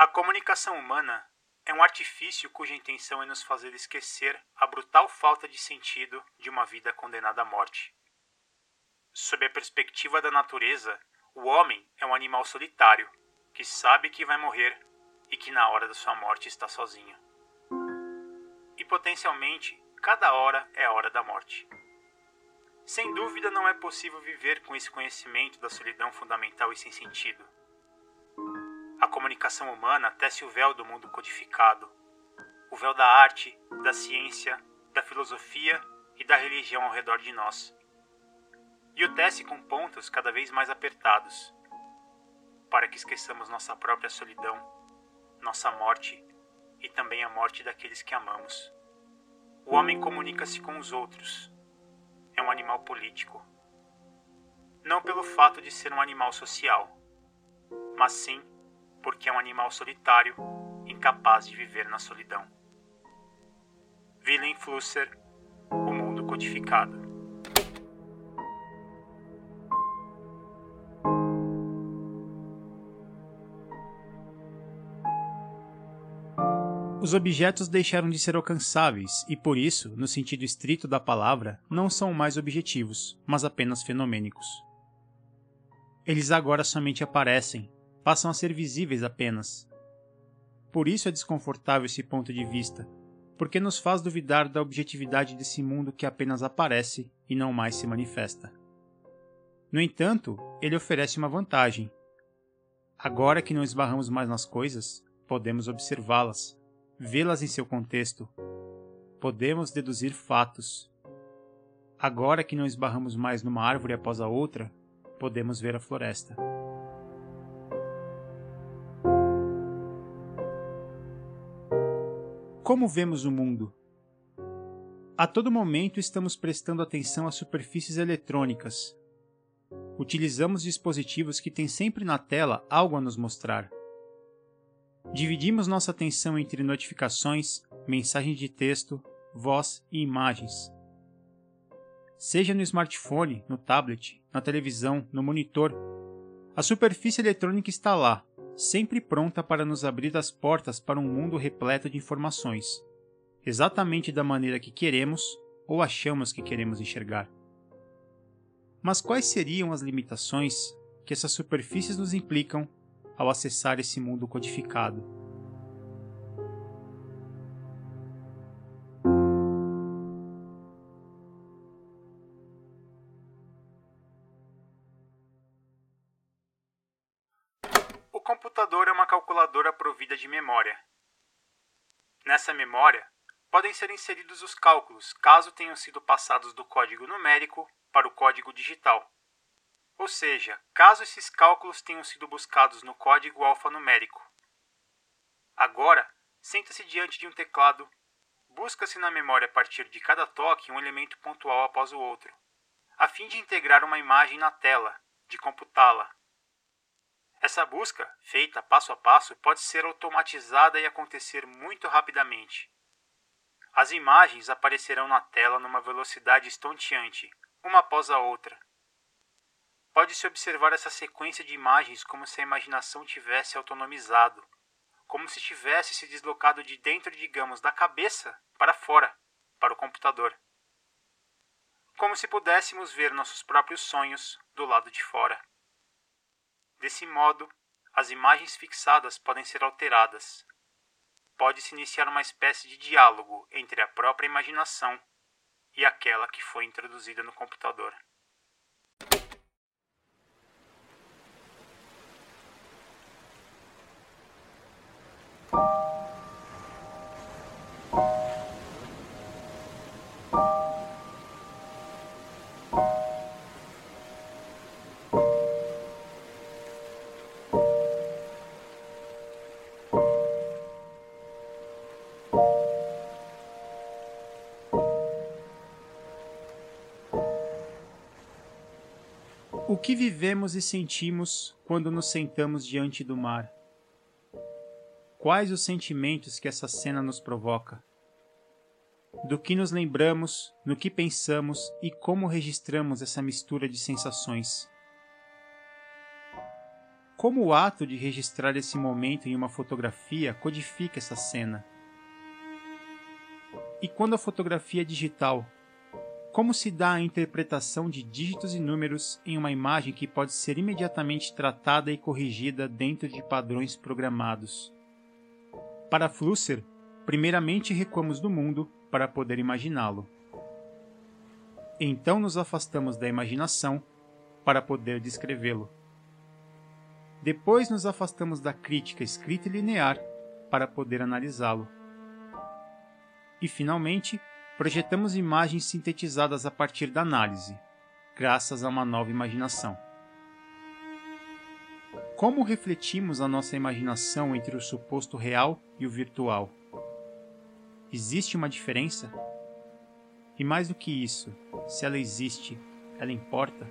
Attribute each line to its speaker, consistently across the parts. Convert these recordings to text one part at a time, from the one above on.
Speaker 1: A comunicação humana é um artifício cuja intenção é nos fazer esquecer a brutal falta de sentido de uma vida condenada à morte. Sob a perspectiva da natureza, o homem é um animal solitário que sabe que vai morrer e que na hora da sua morte está sozinho. E potencialmente, cada hora é a hora da morte. Sem dúvida, não é possível viver com esse conhecimento da solidão fundamental e sem sentido comunicação humana tece o véu do mundo codificado, o véu da arte, da ciência, da filosofia e da religião ao redor de nós. E o tece com pontos cada vez mais apertados, para que esqueçamos nossa própria solidão, nossa morte e também a morte daqueles que amamos. O homem comunica-se com os outros. É um animal político. Não pelo fato de ser um animal social, mas sim porque é um animal solitário, incapaz de viver na solidão. Willem Flusser, O Mundo Codificado.
Speaker 2: Os objetos deixaram de ser alcançáveis e, por isso, no sentido estrito da palavra, não são mais objetivos, mas apenas fenomênicos. Eles agora somente aparecem, passam a ser visíveis apenas. Por isso é desconfortável esse ponto de vista, porque nos faz duvidar da objetividade desse mundo que apenas aparece e não mais se manifesta. No entanto, ele oferece uma vantagem. Agora que não esbarramos mais nas coisas, podemos observá-las, vê-las em seu contexto. Podemos deduzir fatos. Agora que não esbarramos mais numa árvore após a outra, podemos ver a floresta. Como vemos o mundo? A todo momento estamos prestando atenção às superfícies eletrônicas. Utilizamos dispositivos que têm sempre na tela algo a nos mostrar. Dividimos nossa atenção entre notificações, mensagens de texto, voz e imagens. Seja no smartphone, no tablet, na televisão, no monitor, a superfície eletrônica está lá, sempre pronta para nos abrir as portas para um mundo repleto de informações, exatamente da maneira que queremos ou achamos que queremos enxergar. Mas quais seriam as limitações que essas superfícies nos implicam ao acessar esse mundo codificado?
Speaker 1: Computador é uma calculadora provida de memória. Nessa memória, podem ser inseridos os cálculos caso tenham sido passados do código numérico para o código digital. Ou seja, caso esses cálculos tenham sido buscados no código alfanumérico. Agora, senta-se diante de um teclado, busca-se na memória a partir de cada toque um elemento pontual após o outro, a fim de integrar uma imagem na tela, de computá-la, essa busca, feita passo a passo, pode ser automatizada e acontecer muito rapidamente. As imagens aparecerão na tela numa velocidade estonteante, uma após a outra. Pode-se observar essa sequência de imagens como se a imaginação tivesse autonomizado, como se tivesse se deslocado de dentro, digamos, da cabeça para fora, para o computador. Como se pudéssemos ver nossos próprios sonhos do lado de fora. Desse modo, as imagens fixadas podem ser alteradas. Pode-se iniciar uma espécie de diálogo entre a própria imaginação e aquela que foi introduzida no computador.
Speaker 2: Que vivemos e sentimos quando nos sentamos diante do mar? Quais os sentimentos que essa cena nos provoca? Do que nos lembramos, no que pensamos e como registramos essa mistura de sensações? como o ato de registrar esse momento em uma fotografia codifica essa cena. E quando a fotografia digital, como se dá a interpretação de dígitos e números em uma imagem que pode ser imediatamente tratada e corrigida dentro de padrões programados? Para Flusser, primeiramente recuamos do mundo para poder imaginá-lo. Então nos afastamos da imaginação para poder descrevê-lo. Depois nos afastamos da crítica escrita e linear para poder analisá-lo. E finalmente, projetamos imagens sintetizadas a partir da análise, graças a uma nova imaginação. Como refletimos a nossa imaginação entre o suposto real e o virtual? Existe uma diferença? E mais do que isso, se ela existe, ela importa?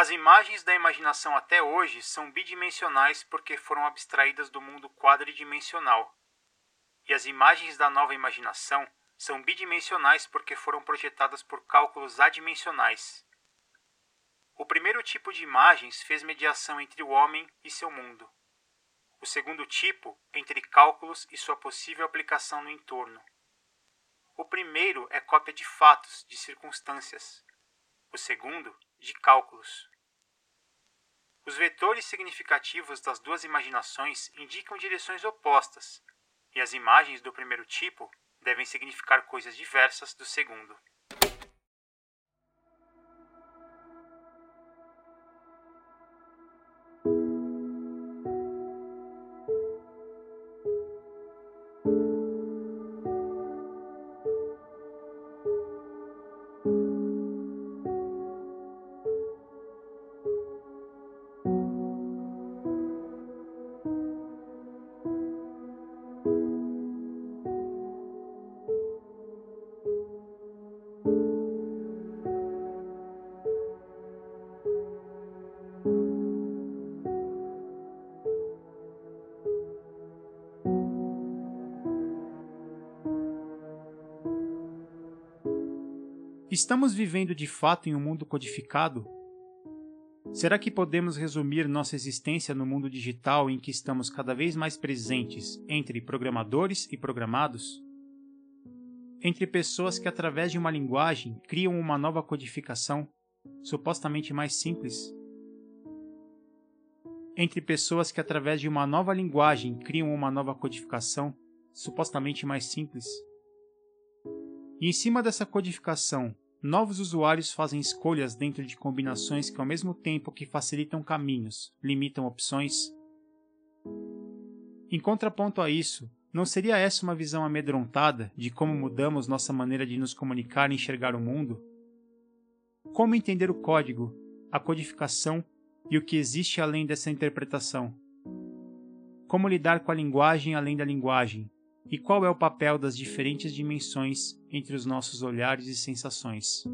Speaker 1: As imagens da imaginação até hoje são bidimensionais porque foram abstraídas do mundo quadridimensional. E as imagens da nova imaginação são bidimensionais porque foram projetadas por cálculos adimensionais. O primeiro tipo de imagens fez mediação entre o homem e seu mundo. O segundo tipo, entre cálculos e sua possível aplicação no entorno. O primeiro é cópia de fatos, de circunstâncias. O segundo, de cálculos. Os vetores significativos das duas imaginações indicam direções opostas, e as imagens do primeiro tipo devem significar coisas diversas do segundo.
Speaker 2: Estamos vivendo de fato em um mundo codificado? Será que podemos resumir nossa existência no mundo digital em que estamos cada vez mais presentes entre programadores e programados? Entre pessoas que, através de uma linguagem, criam uma nova codificação, supostamente mais simples? Entre pessoas que, através de uma nova linguagem, criam uma nova codificação, supostamente mais simples? E em cima dessa codificação, novos usuários fazem escolhas dentro de combinações que, ao mesmo tempo que facilitam caminhos, limitam opções. Em contraponto a isso, não seria essa uma visão amedrontada de como mudamos nossa maneira de nos comunicar e enxergar o mundo? Como entender o código, a codificação e o que existe além dessa interpretação? Como lidar com a linguagem além da linguagem, e qual é o papel das diferentes dimensões entre os nossos olhares e sensações.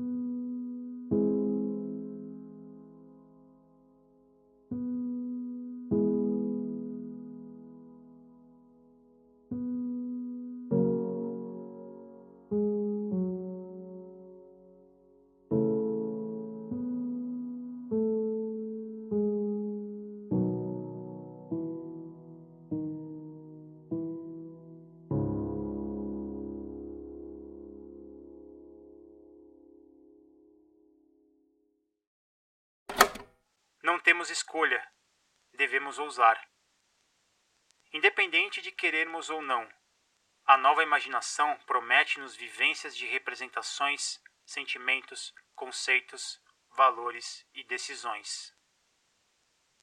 Speaker 1: Temos escolha, devemos ousar. Independente de querermos ou não, a nova imaginação promete-nos vivências de representações, sentimentos, conceitos, valores e decisões.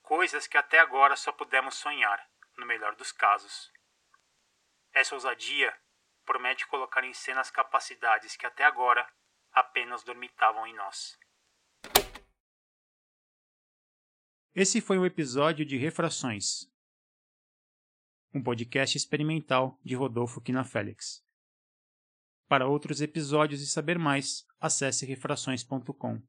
Speaker 1: Coisas que até agora só pudemos sonhar, no melhor dos casos. Essa ousadia promete colocar em cena as capacidades que até agora apenas dormitavam em nós.
Speaker 2: Esse foi o episódio de Refrações, um podcast experimental de Rodolfo Quina Félix. Para outros episódios e saber mais, acesse refrações.com.